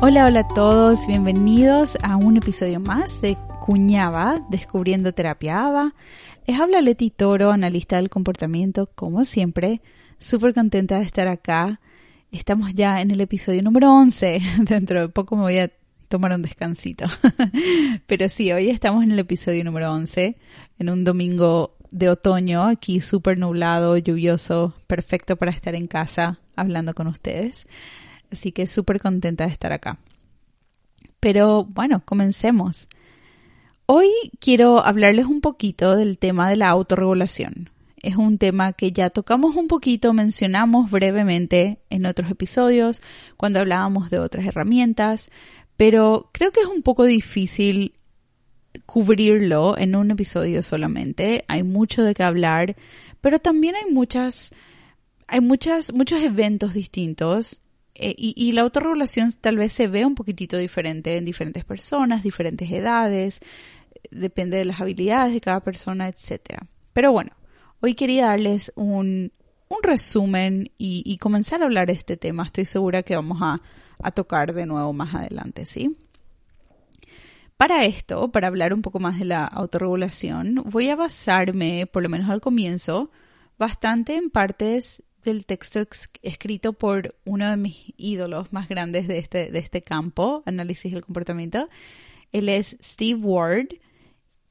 Hola, hola a todos, bienvenidos a un episodio más de Cuñaba, Descubriendo Terapia ABA. Les habla Leti Toro, analista del comportamiento, como siempre, súper contenta de estar acá. Estamos ya en el episodio número 11, dentro de poco me voy a tomar un descansito. Pero sí, hoy estamos en el episodio número 11, en un domingo de otoño, aquí súper nublado, lluvioso, perfecto para estar en casa hablando con ustedes. Así que súper contenta de estar acá. Pero bueno, comencemos. Hoy quiero hablarles un poquito del tema de la autorregulación. Es un tema que ya tocamos un poquito, mencionamos brevemente en otros episodios, cuando hablábamos de otras herramientas, pero creo que es un poco difícil cubrirlo en un episodio solamente. Hay mucho de qué hablar, pero también hay muchas, hay muchas, muchos eventos distintos eh, y, la autorregulación tal vez se ve un poquitito diferente en diferentes personas, diferentes edades, depende de las habilidades de cada persona, etc. Pero bueno, hoy quería darles un, un resumen y, comenzar a hablar de este tema. Estoy segura que vamos a, a tocar de nuevo más adelante, ¿sí? Para esto, para hablar un poco más de la autorregulación, voy a basarme, por lo menos al comienzo, bastante en partes del texto escrito por uno de mis ídolos más grandes de este, de este campo, análisis del comportamiento. Él es Steve Ward.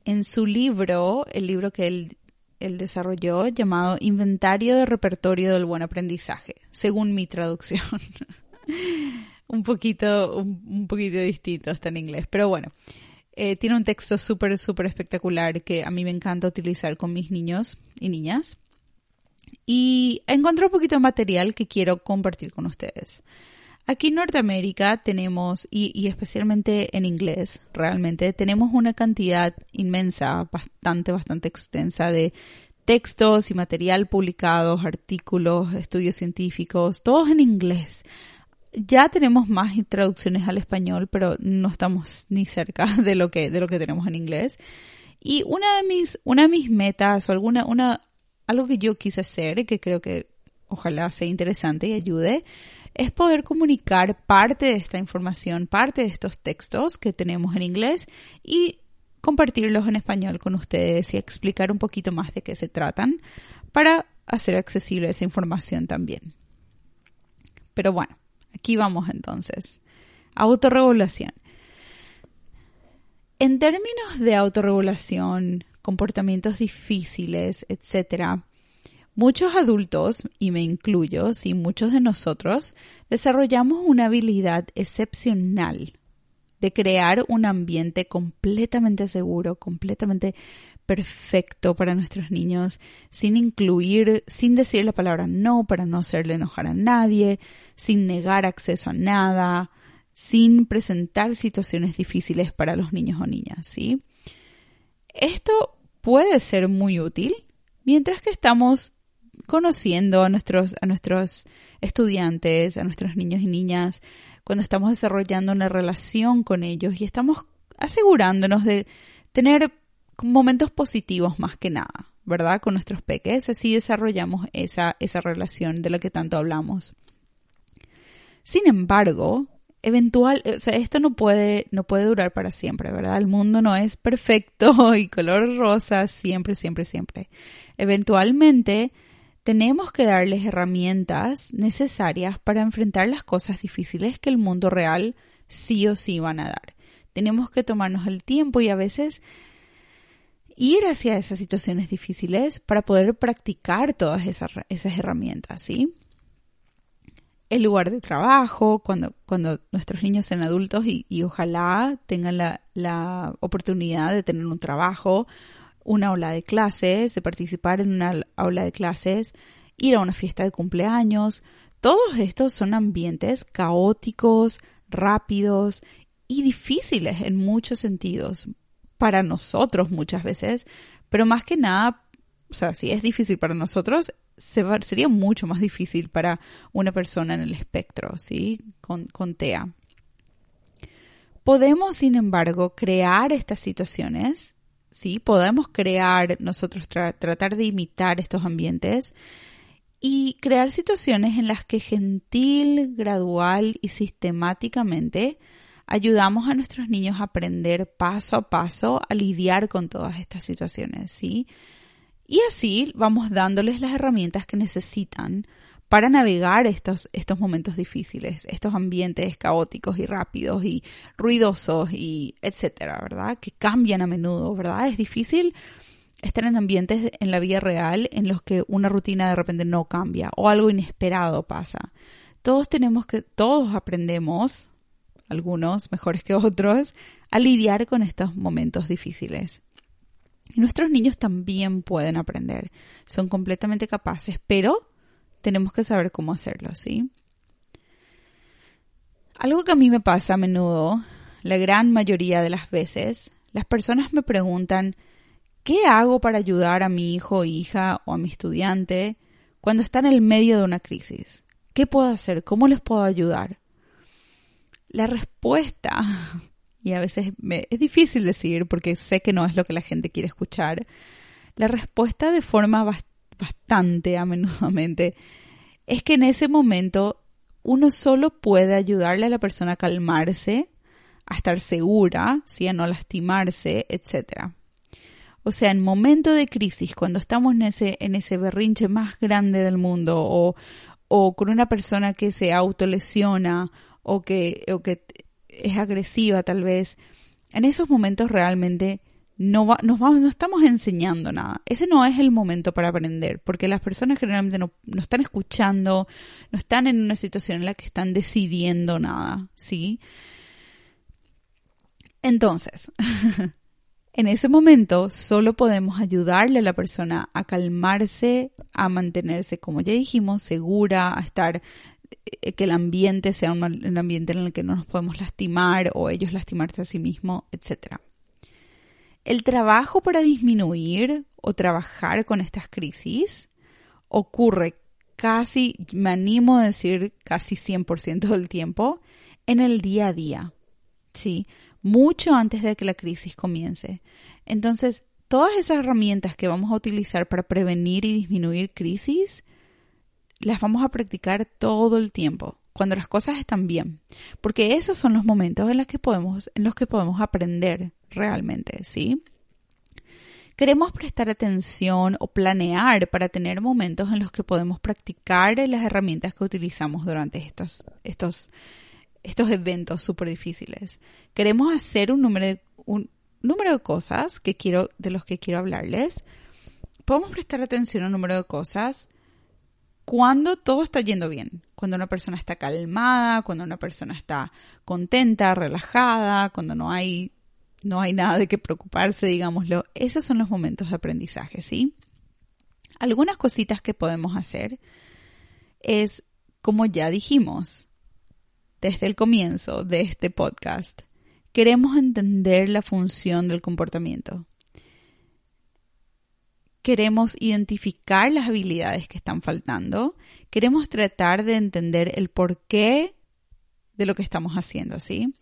En su libro, el libro que él, él desarrolló, llamado Inventario de Repertorio del Buen Aprendizaje, según mi traducción. un poquito, un, poquito distinto, está en inglés, pero bueno. Eh, tiene un texto súper, súper espectacular que a mí me encanta utilizar con mis niños y niñas y encontré un poquito de material que quiero compartir con ustedes. Aquí en Norteamérica tenemos, y, especialmente en inglés, realmente tenemos una cantidad inmensa, bastante, bastante extensa de textos y material publicados, artículos, estudios científicos, todos en inglés. Ya tenemos más traducciones al español, pero no estamos ni cerca de lo que, de lo que tenemos en inglés. Y una de mis, una de mis metas o alguna, una, algo que yo quise hacer y que creo que ojalá sea interesante y ayude, es poder comunicar parte de esta información, parte de estos textos que tenemos en inglés y compartirlos en español con ustedes y explicar un poquito más de qué se tratan para hacer accesible esa información también. Pero bueno, aquí vamos entonces. Autorregulación. En términos de autorregulación, comportamientos difíciles, etc. Muchos adultos, y me incluyo, y muchos de nosotros, desarrollamos una habilidad excepcional de crear un ambiente completamente seguro, completamente perfecto para nuestros niños, sin incluir, sin decir la palabra no para no hacerle enojar a nadie, sin negar acceso a nada, sin presentar situaciones difíciles para los niños o niñas, ¿sí? Esto puede ser muy útil mientras que estamos conociendo a nuestros, a nuestros estudiantes, a nuestros niños y niñas, cuando estamos desarrollando una relación con ellos y estamos asegurándonos de tener momentos positivos más que nada, ¿verdad? Con nuestros peques, así desarrollamos esa, esa relación de la que tanto hablamos. Sin embargo, eventual, o sea, esto no puede, no puede durar para siempre, ¿verdad? El mundo no es perfecto y color rosa siempre, siempre, siempre. Eventualmente tenemos que darles herramientas necesarias para enfrentar las cosas difíciles que el mundo real sí o sí van a dar. Tenemos que tomarnos el tiempo y a veces ir hacia esas situaciones difíciles para poder practicar todas esas, esas herramientas, ¿sí? El lugar de trabajo, cuando, cuando nuestros niños sean adultos y, ojalá tengan la, la, oportunidad de tener un trabajo, una aula de clases, de participar en una aula de clases, ir a una fiesta de cumpleaños. Todos estos son ambientes caóticos, rápidos y difíciles en muchos sentidos para nosotros muchas veces, pero más que nada, o sea, si es difícil para nosotros, sería mucho más difícil para una persona en el espectro, ¿sí? Con, con TEA. Podemos, sin embargo, crear estas situaciones, ¿sí? Podemos crear, nosotros tratar de imitar estos ambientes y crear situaciones en las que gentil, gradual y sistemáticamente ayudamos a nuestros niños a aprender paso a paso a lidiar con todas estas situaciones, ¿sí? Y así vamos dándoles las herramientas que necesitan para navegar estos, estos momentos difíciles, estos ambientes caóticos y rápidos y ruidosos y etcétera, ¿verdad? Que cambian a menudo, ¿verdad? Es difícil estar en ambientes en la vida real en los que una rutina de repente no cambia o algo inesperado pasa. Todos tenemos que, todos aprendemos, algunos mejores que otros, a lidiar con estos momentos difíciles. Y nuestros niños también pueden aprender, son completamente capaces, pero tenemos que saber cómo hacerlo, ¿sí? Algo que a mí me pasa a menudo, la gran mayoría de las veces, las personas me preguntan, ¿qué hago para ayudar a mi hijo hija o a mi estudiante cuando está en el medio de una crisis? ¿Qué puedo hacer? ¿Cómo les puedo ayudar? La respuesta, y a veces me, es difícil decir porque sé que no es lo que la gente quiere escuchar, la respuesta de forma bastante a menudamente es que en ese momento uno solo puede ayudarle a la persona a calmarse, a estar segura, ¿sí? a no lastimarse, etc. O sea, en momento de crisis, cuando estamos en ese, en ese berrinche más grande del mundo, o, o con una persona que se autolesiona, o que, o que es agresiva tal vez, en esos momentos realmente no, nos vamos, no estamos enseñando nada. Ese no es el momento para aprender, porque las personas generalmente no, no, están escuchando, no están en una situación en la que están decidiendo nada, ¿sí? Entonces, en ese momento solo podemos ayudarle a la persona a calmarse, a mantenerse, como ya dijimos, segura, a estar que el ambiente sea un, ambiente en el que no nos podemos lastimar o ellos lastimarse a sí mismos, etc. El trabajo para disminuir o trabajar con estas crisis ocurre casi, me animo a decir casi 100% del tiempo, en el día a día. Sí, mucho antes de que la crisis comience. Entonces, todas esas herramientas que vamos a utilizar para prevenir y disminuir crisis las vamos a practicar todo el tiempo, cuando las cosas están bien, porque esos son los momentos en los que podemos, en los que podemos aprender realmente, ¿sí? Queremos prestar atención o planear para tener momentos en los que podemos practicar las herramientas que utilizamos durante estos, estos, estos eventos súper difíciles. Queremos hacer un número, de, un número de cosas que quiero, de los que quiero hablarles. Podemos prestar atención a un número de cosas cuando todo está yendo bien, cuando una persona está calmada, cuando una persona está contenta, relajada, cuando no hay, no hay nada de qué preocuparse, digámoslo. Esos son los momentos de aprendizaje, ¿sí? Algunas cositas que podemos hacer es, como ya dijimos desde el comienzo de este podcast, queremos entender la función del comportamiento queremos identificar las habilidades que están faltando, queremos tratar de entender el porqué de lo que estamos haciendo, ¿sí?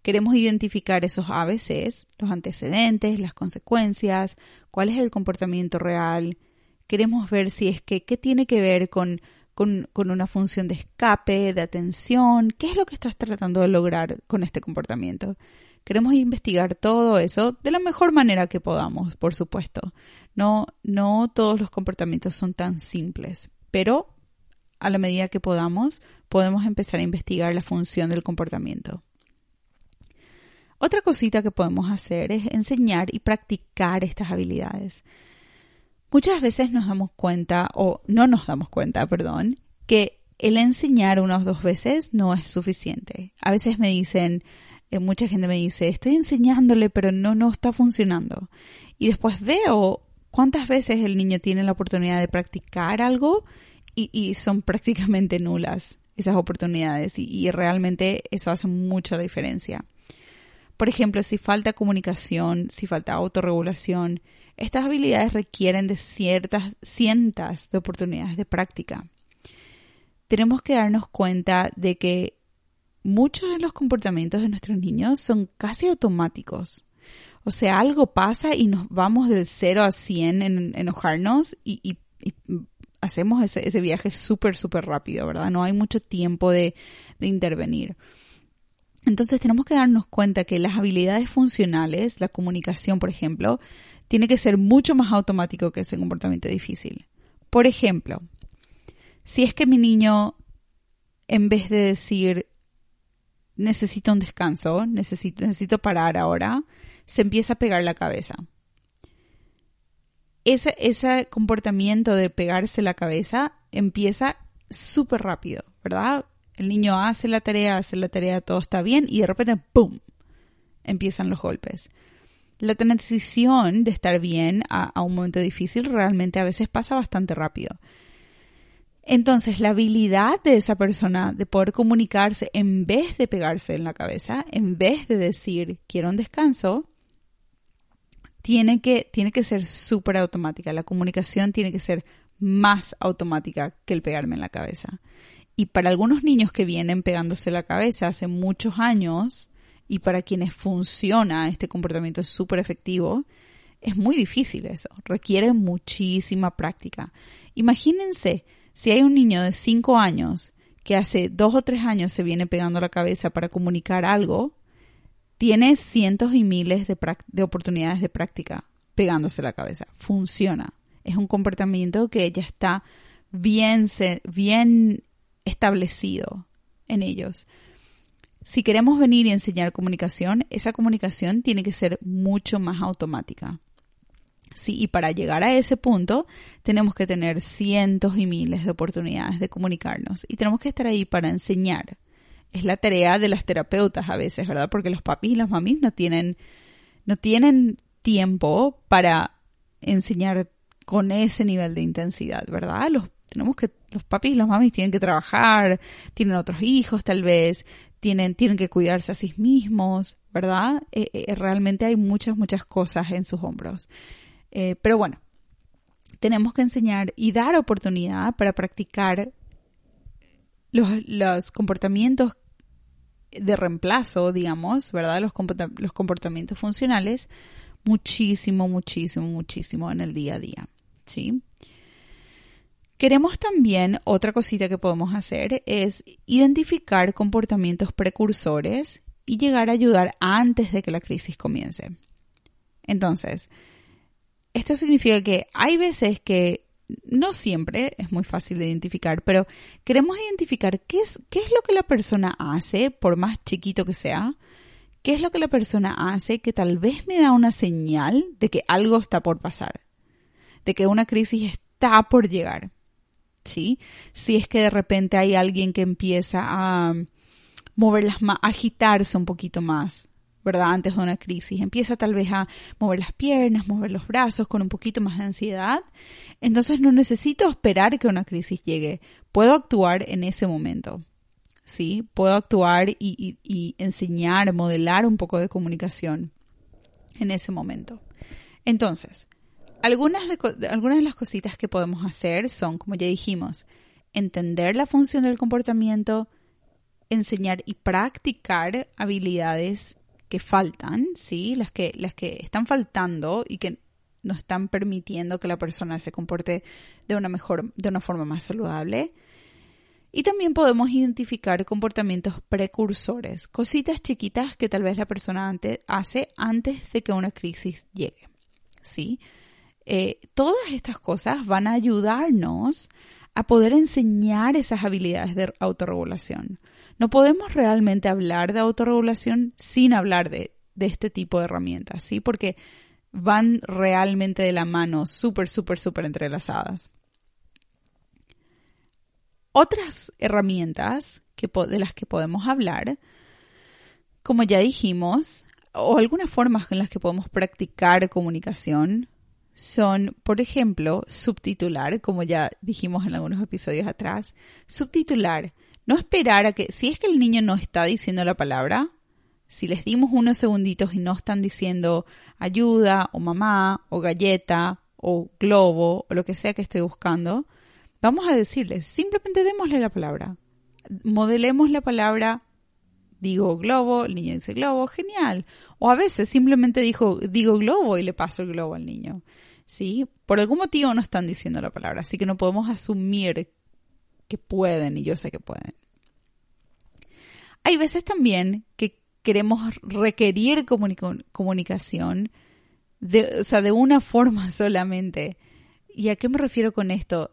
Queremos identificar esos ABCs, los antecedentes, las consecuencias, cuál es el comportamiento real. Queremos ver si es que, qué tiene que ver con, con, con una función de escape, de atención, qué es lo que estás tratando de lograr con este comportamiento. Queremos investigar todo eso de la mejor manera que podamos, por supuesto. No, no todos los comportamientos son tan simples, pero a la medida que podamos, podemos empezar a investigar la función del comportamiento. Otra cosita que podemos hacer es enseñar y practicar estas habilidades. Muchas veces nos damos cuenta, o no nos damos cuenta, perdón, que el enseñar unas dos veces no es suficiente. A veces me dicen, eh, mucha gente me dice, estoy enseñándole, pero no, no está funcionando. Y después veo cuántas veces el niño tiene la oportunidad de practicar algo y, son prácticamente nulas esas oportunidades y, y realmente eso hace mucha diferencia. Por ejemplo, si falta comunicación, si falta autorregulación, estas habilidades requieren de ciertas cientos de oportunidades de práctica. Tenemos que darnos cuenta de que muchos de los comportamientos de nuestros niños son casi automáticos. O sea, algo pasa y nos vamos del 0 a 100 en enojarnos y, hacemos ese, viaje súper, súper rápido, ¿verdad? No hay mucho tiempo de intervenir. Entonces tenemos que darnos cuenta que las habilidades funcionales, la comunicación, por ejemplo, tiene que ser mucho más automático que ese comportamiento difícil. Por ejemplo, si es que mi niño, en vez de decir necesito un descanso, necesito, necesito parar ahora, se empieza a pegar la cabeza. Ese, ese comportamiento de pegarse la cabeza empieza súper rápido, ¿verdad? El niño hace la tarea, hace la tarea, todo está bien y de repente, ¡pum!, empiezan los golpes. La transición de estar bien a, un momento difícil realmente a veces pasa bastante rápido. Entonces, la habilidad de esa persona de poder comunicarse en vez de pegarse en la cabeza, en vez de decir quiero un descanso, tiene que, tiene que ser súper automática. La comunicación tiene que ser más automática que el pegarme en la cabeza. Y para algunos niños que vienen pegándose la cabeza hace muchos años y para quienes funciona este comportamiento súper efectivo, es muy difícil eso, requiere muchísima práctica. Imagínense si hay un niño de 5 años que hace 2 o 3 años se viene pegando la cabeza para comunicar algo, tiene cientos y miles de, de oportunidades de práctica pegándose la cabeza. Funciona. Es un comportamiento que ya está bien, bien establecido en ellos. Si queremos venir y enseñar comunicación, esa comunicación tiene que ser mucho más automática. Sí, y para llegar a ese punto tenemos que tener cientos y miles de oportunidades de comunicarnos y tenemos que estar ahí para enseñar. Es la tarea de las terapeutas a veces, ¿verdad? Porque los papis y las mamis no tienen, no tienen tiempo para enseñar con ese nivel de intensidad, ¿verdad? Los tenemos que, los papis y los mamis tienen que trabajar, tienen otros hijos tal vez, tienen, tienen que cuidarse a sí mismos, ¿verdad? Eh, eh, realmente hay muchas, muchas cosas en sus hombros. Eh, pero bueno, tenemos que enseñar y dar oportunidad para practicar los, los comportamientos de reemplazo, digamos, ¿verdad? Los, los comportamientos funcionales muchísimo, muchísimo, muchísimo en el día a día, ¿sí? Queremos también, otra cosita que podemos hacer es identificar comportamientos precursores y llegar a ayudar antes de que la crisis comience. Entonces, esto significa que hay veces que no siempre es muy fácil de identificar, pero queremos identificar qué es, qué es lo que la persona hace, por más chiquito que sea, qué es lo que la persona hace que tal vez me da una señal de que algo está por pasar, de que una crisis está por llegar. ¿sí? Si es que de repente hay alguien que empieza a mover las a agitarse un poquito más, ¿verdad? Antes de una crisis, empieza tal vez a mover las piernas, mover los brazos con un poquito más de ansiedad, entonces no necesito esperar que una crisis llegue, puedo actuar en ese momento. ¿Sí? Puedo actuar y, enseñar, modelar un poco de comunicación en ese momento. Entonces, algunas de, algunas de las cositas que podemos hacer son, como ya dijimos, entender la función del comportamiento, enseñar y practicar habilidades que faltan, ¿sí? Las que, las que están faltando y que no están permitiendo que la persona se comporte de una mejor, de una forma más saludable. Y también podemos identificar comportamientos precursores, cositas chiquitas que tal vez la persona hace antes de que una crisis llegue, ¿sí? Eh, todas estas cosas van a ayudarnos a poder enseñar esas habilidades de autorregulación. No podemos realmente hablar de autorregulación sin hablar de, este tipo de herramientas, ¿sí? Porque van realmente de la mano, súper, súper, súper entrelazadas. Otras herramientas que, de las que podemos hablar, como ya dijimos, o algunas formas en las que podemos practicar comunicación son, por ejemplo, subtitular, como ya dijimos en algunos episodios atrás. Subtitular, no esperar a que, si es que el niño no está diciendo la palabra, si les dimos unos segunditos y no están diciendo ayuda o mamá o galleta o globo o lo que sea que estoy buscando, vamos a decirles, simplemente démosle la palabra. Modelemos la palabra, digo globo, el niño dice globo, genial. O a veces simplemente dijo, digo globo y le paso el globo al niño. ¿Sí? Por algún motivo no están diciendo la palabra, así que no podemos asumir que pueden y yo sé que pueden. Hay veces también que queremos requerir comunicación de, o sea, de una forma solamente. ¿Y a qué me refiero con esto?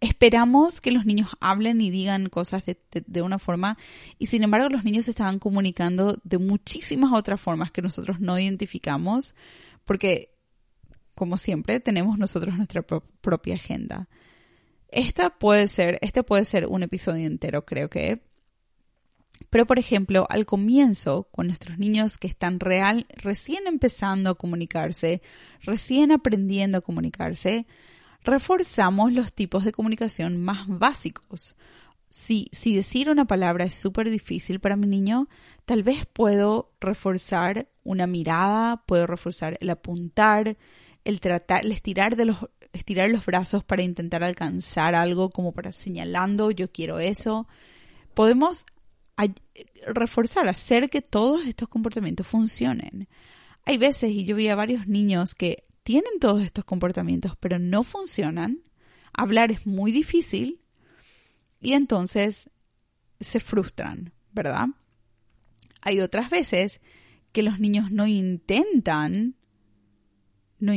Esperamos que los niños hablen y digan cosas de, de, una forma y sin embargo los niños estaban comunicando de muchísimas otras formas que nosotros no identificamos porque, como siempre, tenemos nosotros nuestra propia agenda. Esta puede ser, este puede ser un episodio entero, creo que. Pero, por ejemplo, al comienzo, con nuestros niños que están real, recién empezando a comunicarse, recién aprendiendo a comunicarse, reforzamos los tipos de comunicación más básicos. Si, si decir una palabra es súper difícil para mi niño, tal vez puedo reforzar una mirada, puedo reforzar el apuntar, el tratar, el estirar de los estirar los brazos para intentar alcanzar algo, como para señalando yo quiero eso. Podemos reforzar, hacer que todos estos comportamientos funcionen. Hay veces, y yo vi a varios niños que tienen todos estos comportamientos, pero no funcionan. Hablar es muy difícil y entonces se frustran, ¿verdad? Hay otras veces que los niños no intentan no,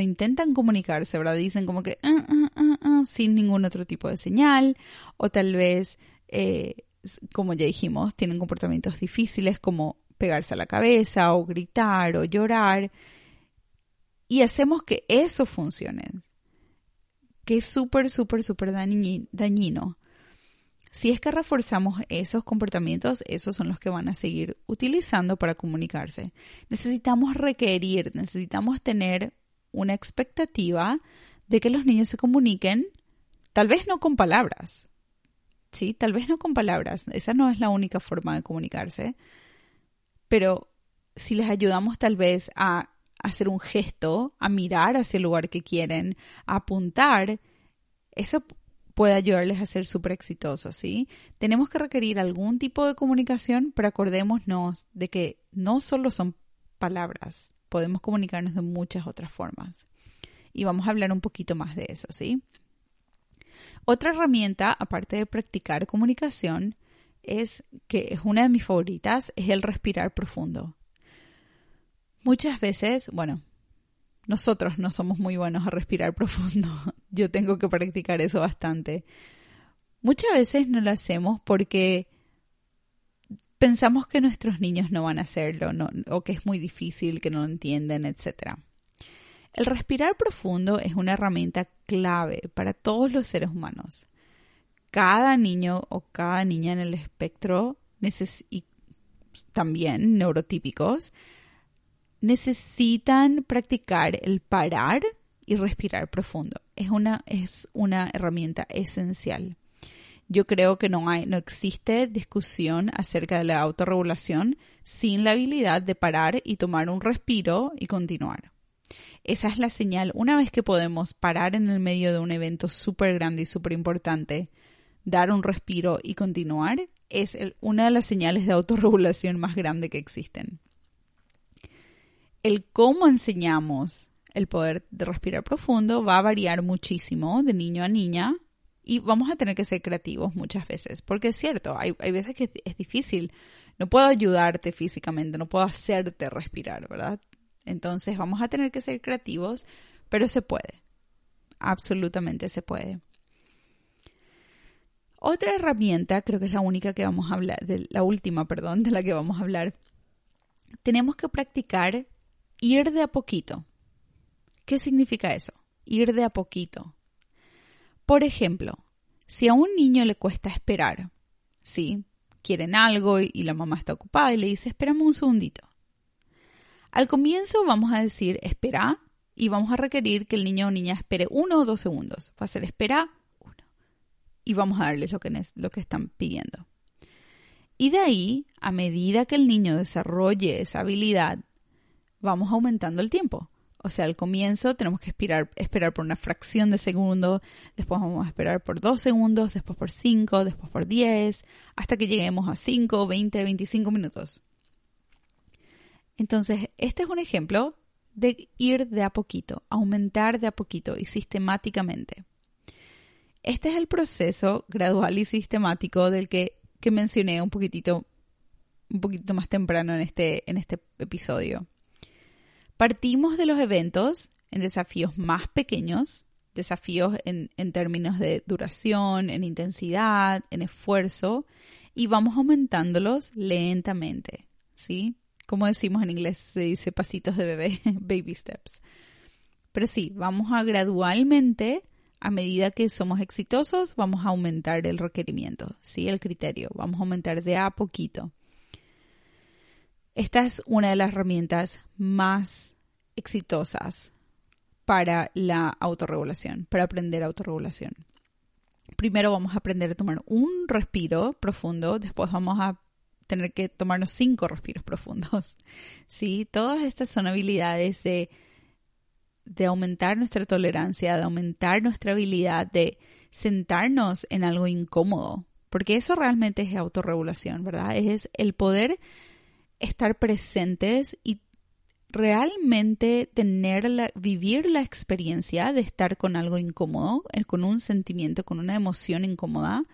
intentan comunicarse, ¿verdad? Dicen como que ah, ah, ah, sin ningún otro tipo de señal o tal vez, eh, como ya dijimos, tienen comportamientos difíciles como pegarse a la cabeza o gritar o llorar y hacemos que eso funcione, que es súper, súper, súper dañino. Si es que reforzamos esos comportamientos, esos son los que van a seguir utilizando para comunicarse. Necesitamos requerir, necesitamos tener una expectativa de que los niños se comuniquen, tal vez no con palabras, ¿sí? Tal vez no con palabras, esa no es la única forma de comunicarse, pero si les ayudamos tal vez a hacer un gesto, a mirar hacia el lugar que quieren, a apuntar, eso puede ayudarles a ser súper exitosos, ¿sí? Tenemos que requerir algún tipo de comunicación, pero acordémonos de que no solo son palabras, podemos comunicarnos de muchas otras formas. Y vamos a hablar un poquito más de eso, ¿sí? Otra herramienta, aparte de practicar comunicación, es que es una de mis favoritas, es el respirar profundo. Muchas veces, bueno, nosotros no somos muy buenos a respirar profundo. Yo tengo que practicar eso bastante. Muchas veces no lo hacemos porque pensamos que nuestros niños no van a hacerlo o que es muy difícil, que no lo entienden, etc. El respirar profundo es una herramienta clave para todos los seres humanos. Cada niño o cada niña en el espectro y también neurotípicos necesitan practicar el parar y respirar profundo. Es una, es una herramienta esencial. Yo creo que no, hay, no existe discusión acerca de la autorregulación sin la habilidad de parar y tomar un respiro y continuar. Esa es la señal. Una vez que podemos parar en el medio de un evento súper grande y súper importante, dar un respiro y continuar, es una de las señales de autorregulación más grande que existen el cómo enseñamos el poder de respirar profundo va a variar muchísimo de niño a niña y vamos a tener que ser creativos muchas veces, porque es cierto, hay, veces que es difícil. No puedo ayudarte físicamente, no puedo hacerte respirar, ¿verdad? Entonces vamos a tener que ser creativos, pero se puede. Absolutamente se puede. Otra herramienta, creo que es la única que vamos a hablar, de, la última, perdón, de la que vamos a hablar. Tenemos que practicar ir de a poquito. ¿Qué significa eso? Ir de a poquito. Por ejemplo, si a un niño le cuesta esperar, ¿sí? Quieren algo y la mamá está ocupada y le dice, espérame un segundito. Al comienzo vamos a decir, espera, y vamos a requerir que el niño o niña espere uno o dos segundos. Va a ser espera uno. Y vamos a darles lo que, lo que están pidiendo. Y de ahí, a medida que el niño desarrolle esa habilidad, vamos aumentando el tiempo. O sea, al comienzo tenemos que esperar, esperar por una fracción de segundo, después vamos a esperar por dos segundos, después por cinco, después por diez, hasta que lleguemos a cinco, veinte, veinticinco minutos. Entonces, este es un ejemplo de ir de a poquito, aumentar de a poquito y sistemáticamente. Este es el proceso gradual y sistemático del que, que mencioné un poquitito, un poquito más temprano en este, en este episodio. Partimos de los eventos en desafíos más pequeños, desafíos en, términos de duración, en intensidad, en esfuerzo, y vamos aumentándolos lentamente, ¿sí? como decimos en inglés, se dice pasitos de bebé, baby steps. Pero sí, vamos a gradualmente, a medida que somos exitosos, vamos a aumentar el requerimiento, ¿sí? El criterio, vamos a aumentar de a poquito. Esta es una de las herramientas más exitosas para la autorregulación, para aprender autorregulación. Primero vamos a aprender a tomar un respiro profundo, después vamos a tener que tomarnos cinco respiros profundos. Sí, todas estas son habilidades de, de aumentar nuestra tolerancia, de aumentar nuestra habilidad de sentarnos en algo incómodo, porque eso realmente es autorregulación, ¿verdad? Es el poder estar presentes y realmente tener la, vivir la experiencia de estar con algo incómodo, eh, con un sentimiento, con una emoción incómoda,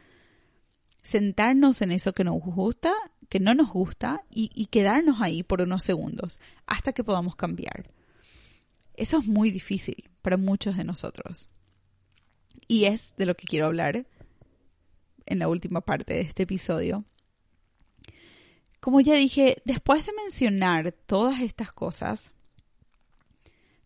sentarnos en eso que nos gusta que no nos gusta y, quedarnos ahí por unos segundos hasta que podamos cambiar. Eso es muy difícil para muchos de nosotros. Y es de lo que quiero hablar en la última parte de este episodio. Como ya dije, después de mencionar todas estas cosas,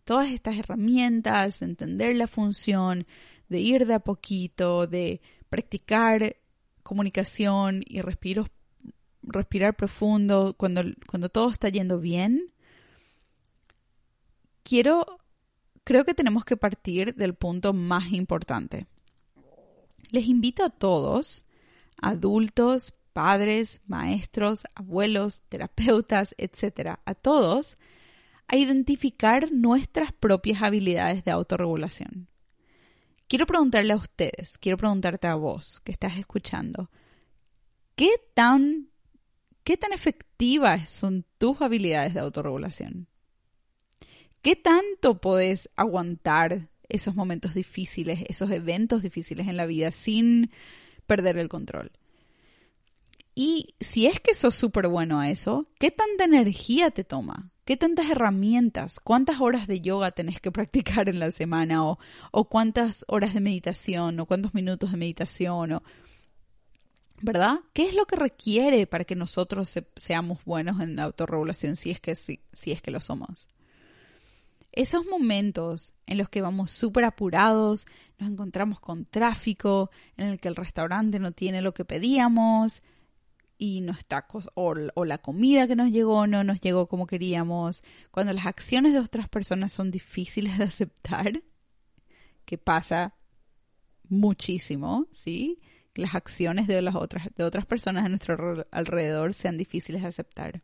todas estas herramientas, de entender la función, de ir de a poquito, de practicar comunicación y respirar profundo, cuando, cuando todo está yendo bien, quiero, creo que tenemos que partir del punto más importante. Les invito a todos, adultos, padres, maestros, abuelos, terapeutas, etcétera, a todos, a identificar nuestras propias habilidades de autorregulación. Quiero preguntarle a ustedes, quiero preguntarte a vos que estás escuchando, ¿qué tan ¿Qué tan efectivas son tus habilidades de autorregulación? ¿Qué tanto puedes aguantar esos momentos difíciles, esos eventos difíciles en la vida sin perder el control? Y si es que sos súper bueno a eso, ¿qué tanta energía te toma? ¿Qué tantas herramientas? ¿Cuántas horas de yoga tenés que practicar en la semana? ¿O, o cuántas horas de meditación? ¿O cuántos minutos de meditación? ¿O ¿verdad? ¿Qué es lo que requiere para que nosotros seamos buenos en la autorregulación si es que si, si es que lo somos? Esos momentos en los que vamos súper apurados, nos encontramos con tráfico, en el que el restaurante no tiene lo que pedíamos y no está o, o la comida que nos llegó no nos llegó como queríamos, cuando las acciones de otras personas son difíciles de aceptar, que pasa muchísimo, ¿sí? las acciones de las otras, de otras personas a nuestro alrededor sean difíciles de aceptar.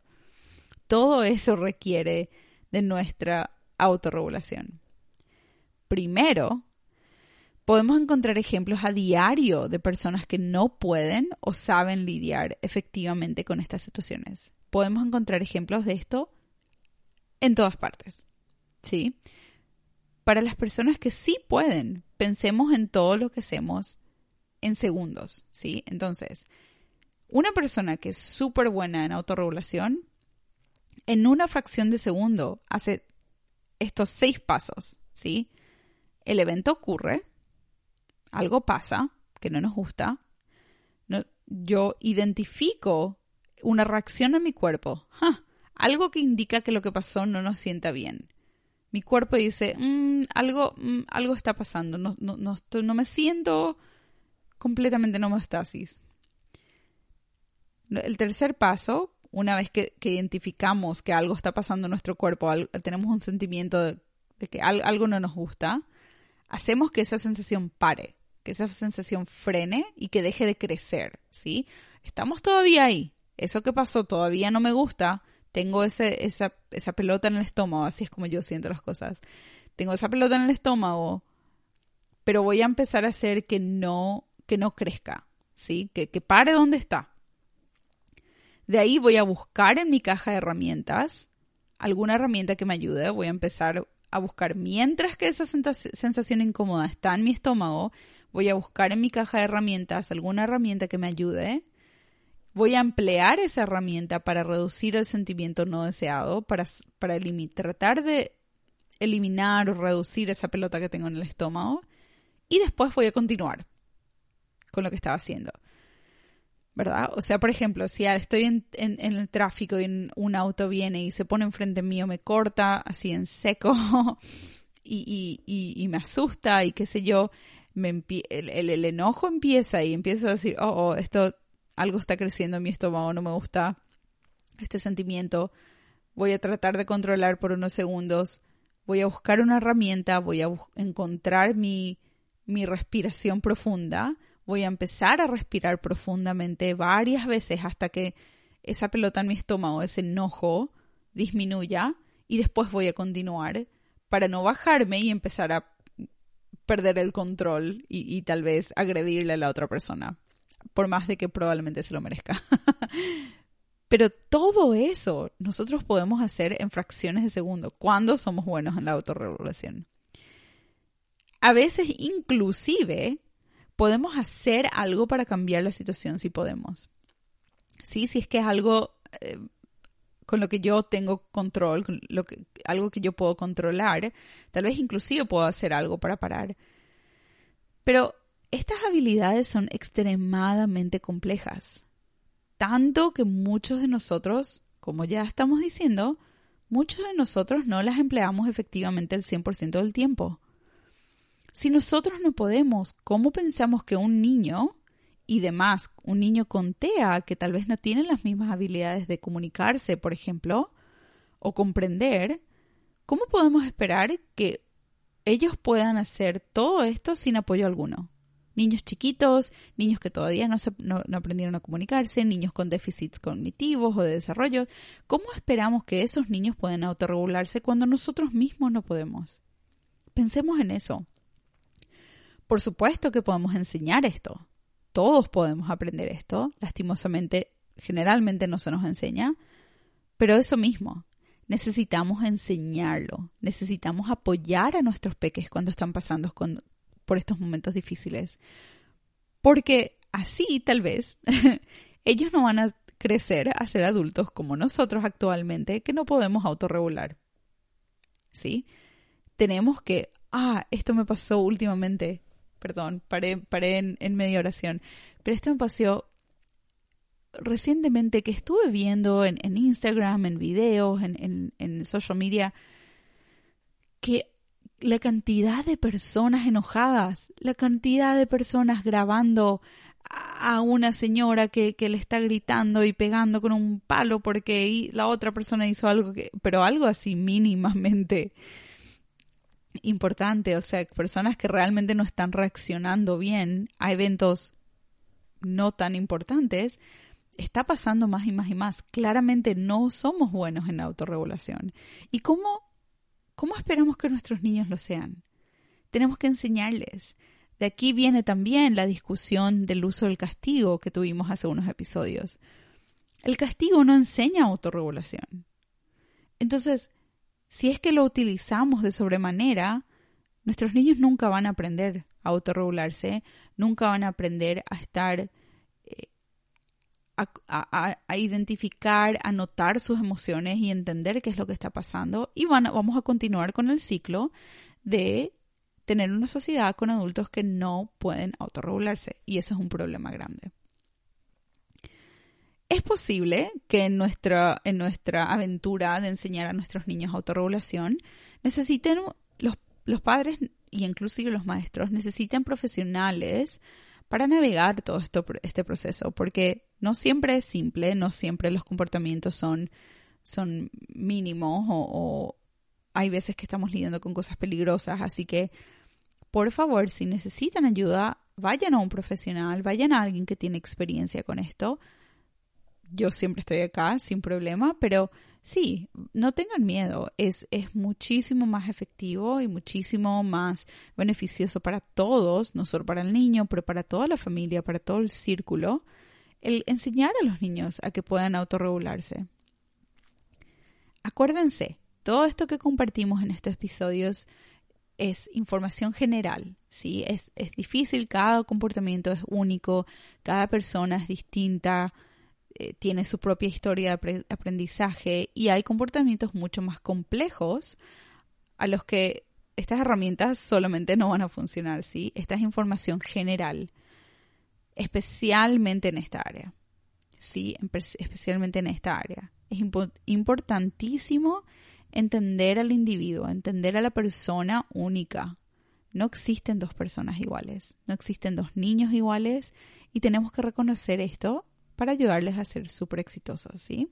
Todo eso requiere de nuestra autorregulación. Primero, podemos encontrar ejemplos a diario de personas que no pueden o saben lidiar efectivamente con estas situaciones. Podemos encontrar ejemplos de esto en todas partes. ¿Sí? Para las personas que sí pueden, pensemos en todo lo que hacemos en segundos, ¿sí? Entonces, una persona que es súper buena en autorregulación, en una fracción de segundo hace estos seis pasos, ¿sí? El evento ocurre, algo pasa que no nos gusta, yo identifico una reacción en mi cuerpo, algo que indica que lo que pasó no nos sienta bien. Mi cuerpo dice, mm, algo, mm, algo está pasando, no, no, no, no me siento completamente en homeostasis. El tercer paso, una vez que, identificamos que algo está pasando en nuestro cuerpo, tenemos un sentimiento de, que algo no nos gusta, hacemos que esa sensación pare, que esa sensación frene y que deje de crecer, ¿sí? Estamos todavía ahí. Eso que pasó todavía no me gusta. Tengo ese, esa, esa pelota en el estómago, así es como yo siento las cosas. Tengo esa pelota en el estómago, pero voy a empezar a hacer que no, que no crezca, ¿sí? Que, que pare donde está. De ahí voy a buscar en mi caja de herramientas alguna herramienta que me ayude. Voy a empezar a buscar mientras que esa sensación incómoda está en mi estómago. Voy a buscar en mi caja de herramientas alguna herramienta que me ayude. Voy a emplear esa herramienta para reducir el sentimiento no deseado, para, para tratar de eliminar o reducir esa pelota que tengo en el estómago. Y después voy a continuar con lo que estaba haciendo. ¿Verdad? O sea, por ejemplo, si estoy en, el tráfico y un auto viene y se pone enfrente mío, me corta así en seco y, me asusta y qué sé yo, me el, enojo empieza y empiezo a decir, oh, oh, esto, algo está creciendo en mi estómago, no me gusta este sentimiento, voy a tratar de controlar por unos segundos, voy a buscar una herramienta, voy a encontrar mi, mi respiración profunda, voy a empezar a respirar profundamente varias veces hasta que esa pelota en mi estómago, ese enojo, disminuya y después voy a continuar para no bajarme y empezar a perder el control y, tal vez agredirle a la otra persona, por más de que probablemente se lo merezca. Pero todo eso nosotros podemos hacer en fracciones de segundo cuando somos buenos en la autorregulación. A veces inclusive podemos hacer algo para cambiar la situación si podemos. Sí, si es que es algo eh, con lo que yo tengo control, algo que yo puedo controlar, tal vez inclusive puedo hacer algo para parar. Pero estas habilidades son extremadamente complejas, tanto que muchos de nosotros, como ya estamos diciendo, muchos de nosotros no las empleamos efectivamente el 100% del tiempo. Si nosotros no podemos, ¿cómo pensamos que un niño y demás, un niño con TEA que tal vez no tiene las mismas habilidades de comunicarse, por ejemplo, o comprender, ¿cómo podemos esperar que ellos puedan hacer todo esto sin apoyo alguno? Niños chiquitos, niños que todavía no, no aprendieron a comunicarse, niños con déficits cognitivos o de desarrollo, ¿cómo esperamos que esos niños puedan autorregularse cuando nosotros mismos no podemos? Pensemos en eso. Por supuesto que podemos enseñar esto. Todos podemos aprender esto. Lastimosamente, generalmente no se nos enseña. Pero eso mismo, necesitamos enseñarlo. Necesitamos apoyar a nuestros peques cuando están pasando por estos momentos difíciles. Porque así, tal vez, ellos no van a crecer a ser adultos como nosotros actualmente, que no podemos autorregular. ¿Sí? Tenemos que, ah, esto me pasó últimamente, perdón, paré, paré en, media oración, pero esto me pasó recientemente que estuve viendo en, Instagram, en videos, en, en, social media, que la cantidad de personas enojadas, la cantidad de personas grabando a una señora que, que, le está gritando y pegando con un palo porque la otra persona hizo algo que, pero algo así mínimamente importante, o sea, personas que realmente no están reaccionando bien a eventos no tan importantes, está pasando más y más y más. Claramente no somos buenos en la autorregulación. ¿Y cómo, cómo esperamos que nuestros niños lo sean? Tenemos que enseñarles. De aquí viene también la discusión del uso del castigo que tuvimos hace unos episodios. El castigo no enseña autorregulación. Entonces, si es que lo utilizamos de sobremanera, nuestros niños nunca van a aprender a autorregularse, nunca van a aprender a estar, eh, a, identificar, a notar sus emociones y entender qué es lo que está pasando. Y van, vamos a continuar con el ciclo de tener una sociedad con adultos que no pueden autorregularse. Y ese es un problema grande. Es posible que en nuestra, en nuestra aventura de enseñar a nuestros niños autorregulación necesiten los, los padres y inclusive los maestros necesiten profesionales para navegar todo esto, este proceso, porque no siempre es simple, no siempre los comportamientos son, son mínimos o hay veces que estamos lidiando con cosas peligrosas, así que por favor, si necesitan ayuda, vayan a un profesional, vayan a alguien que tiene experiencia con esto yo siempre estoy acá sin problema, pero sí, no tengan miedo, es, es muchísimo más efectivo y muchísimo más beneficioso para todos, no solo para el niño, pero para toda la familia, para todo el círculo, el enseñar a los niños a que puedan autorregularse. Acuérdense, todo esto que compartimos en estos episodios es información general, ¿sí? Es, es difícil, cada comportamiento es único, cada persona es distinta, eh, tiene su propia historia de aprendizaje y hay comportamientos mucho más complejos a los que estas herramientas solamente no van a funcionar, ¿sí? Esta es información general, especialmente en esta área, ¿sí? Especialmente en esta área. Es importantísimo entender al individuo, entender a la persona única. No existen dos personas iguales, no existen dos niños iguales y tenemos que reconocer esto para ayudarles a ser súper exitosos, ¿sí?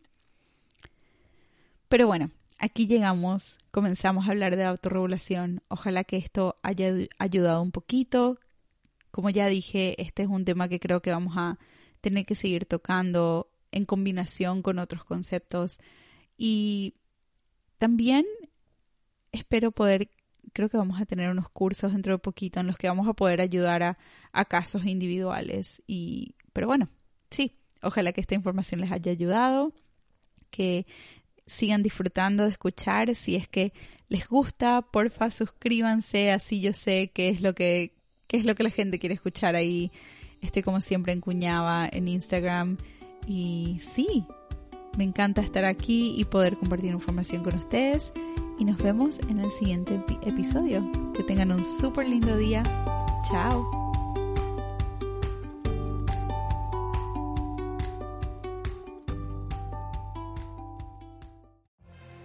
Pero bueno, aquí llegamos, comenzamos a hablar de autorregulación. Ojalá que esto haya ayudado un poquito. Como ya dije, este es un tema que creo que vamos a tener que seguir tocando en combinación con otros conceptos. Y también espero poder, creo que vamos a tener unos cursos dentro de poquito en los que vamos a poder ayudar a, a casos individuales. Y, pero bueno, sí, Ojalá que esta información les haya ayudado, que sigan disfrutando de escuchar. Si es que les gusta, porfa, suscríbanse, así yo sé qué es lo que, qué es lo que la gente quiere escuchar ahí. Estoy como siempre en Cuñaba, en Instagram. Y sí, me encanta estar aquí y poder compartir información con ustedes. Y nos vemos en el siguiente episodio. Que tengan un súper lindo día. Chao.